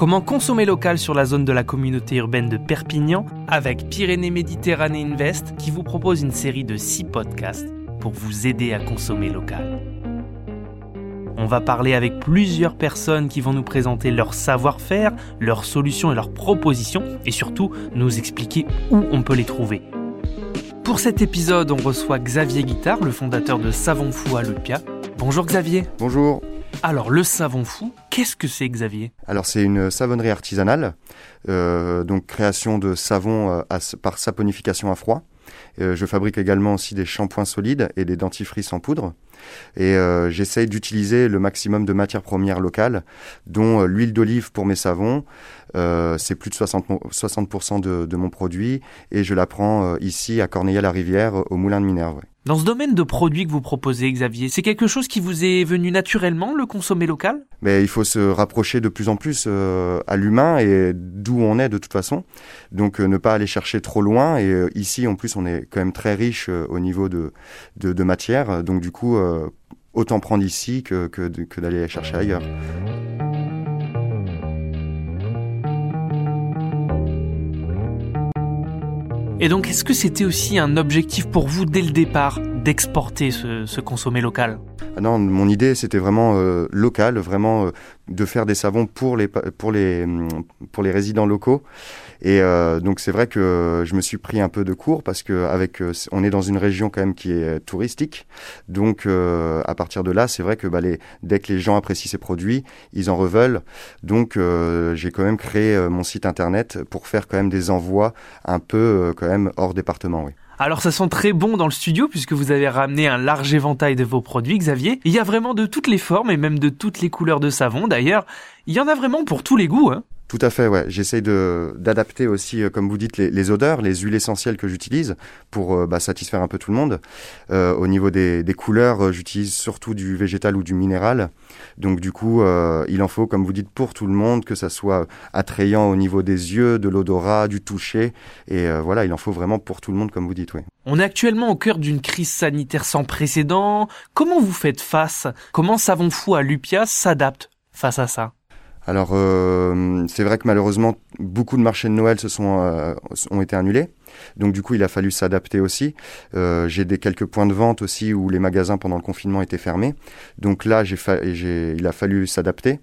Comment consommer local sur la zone de la communauté urbaine de Perpignan avec Pyrénées Méditerranée Invest qui vous propose une série de 6 podcasts pour vous aider à consommer local. On va parler avec plusieurs personnes qui vont nous présenter leur savoir-faire, leurs solutions et leurs propositions et surtout nous expliquer où on peut les trouver. Pour cet épisode, on reçoit Xavier Guittard, le fondateur de Savon Fou à Lupia. Bonjour Xavier. Bonjour. Alors le savon fou, qu'est-ce que c'est Xavier? Alors c'est une savonnerie artisanale, euh, donc création de savon euh, par saponification à froid. Euh, je fabrique également aussi des shampoings solides et des dentifrices en poudre. Et euh, j'essaye d'utiliser le maximum de matières premières locales, dont euh, l'huile d'olive pour mes savons. c'est plus de 60%, 60 de, de, mon produit et je la prends ici à Corneille-la-Rivière au Moulin de Minerve. Dans ce domaine de produits que vous proposez, Xavier, c'est quelque chose qui vous est venu naturellement, le consommer local? Mais il faut se rapprocher de plus en plus euh, à l'humain et d'où on est de toute façon. Donc euh, ne pas aller chercher trop loin. Et euh, ici, en plus, on est quand même très riche au niveau de, de, de, matière. Donc du coup, autant prendre ici que, que, que d'aller chercher ailleurs. Et donc, est-ce que c'était aussi un objectif pour vous dès le départ? D'exporter ce, consommé local? Ah Non, mon idée c'était vraiment euh, local, vraiment euh, de faire des savons pour les pour les pour les résidents locaux. Et euh, donc c'est vrai que je me suis pris un peu de cours parce que avec on est dans une région quand même qui est touristique. Donc à partir de là, c'est vrai que bah, dès que les gens apprécient ces produits, ils en reveulent. Donc j'ai quand même créé mon site internet pour faire quand même des envois un peu quand même hors département. Alors ça sent très bon dans le studio puisque vous avez ramené un large éventail de vos produits, Xavier. Il y a vraiment de toutes les formes et même de toutes les couleurs de savon. D'ailleurs, il y en a vraiment pour tous les goûts. Hein. Tout à fait, ouais. J'essaye de d'adapter aussi, euh, comme vous dites, les, les, odeurs, les huiles essentielles que j'utilise pour euh, bah, satisfaire un peu tout le monde. Euh, au niveau des, des couleurs, euh, j'utilise surtout du végétal ou du minéral. Donc du coup, il en faut, comme vous dites, pour tout le monde, que ça soit attrayant au niveau des yeux, de l'odorat, du toucher. Et voilà, il en faut vraiment pour tout le monde, comme vous dites, oui. On est actuellement au cœur d'une crise sanitaire sans précédent. Comment vous faites face? Comment Savon Fou à Lupia s'adapte face à ça? Alors, euh, c'est vrai que malheureusement, beaucoup de marchés de Noël se sont, euh, ont été annulés. Donc, du coup, il a fallu s'adapter aussi. Euh, j'ai des quelques points de vente aussi où les magasins pendant le confinement étaient fermés. Donc là, j'ai il a fallu s'adapter.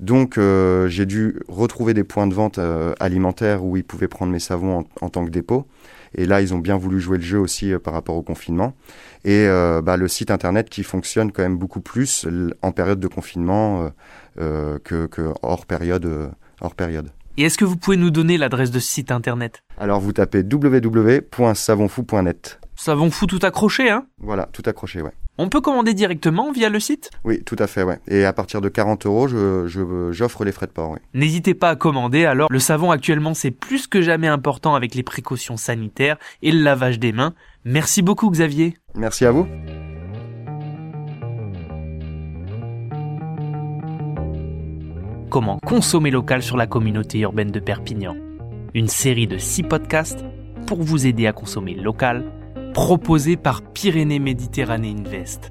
Donc, euh, j'ai dû retrouver des points de vente euh, alimentaires où ils pouvaient prendre mes savons en, tant que dépôt. Et là, ils ont bien voulu jouer le jeu aussi par rapport au confinement. Et bah, le site internet qui fonctionne quand même beaucoup plus en période de confinement euh, que, que, hors période. Euh, hors période. Et est-ce que vous pouvez nous donner l'adresse de ce site internet? Alors vous tapez www.savonfou.net. Savon fou tout accroché, hein? Voilà, tout accroché, ouais. On peut commander directement via le site? Oui, tout à fait, ouais. Et à partir de 40 euros, j'offre je, les frais de port, oui. N'hésitez pas à commander, alors le savon actuellement c'est plus que jamais important avec les précautions sanitaires et le lavage des mains. Merci beaucoup Xavier. Merci à vous. Comment consommer local sur la communauté urbaine de Perpignan? Une série de six podcasts pour vous aider à consommer local, proposés par Pyrénées Méditerranée Invest.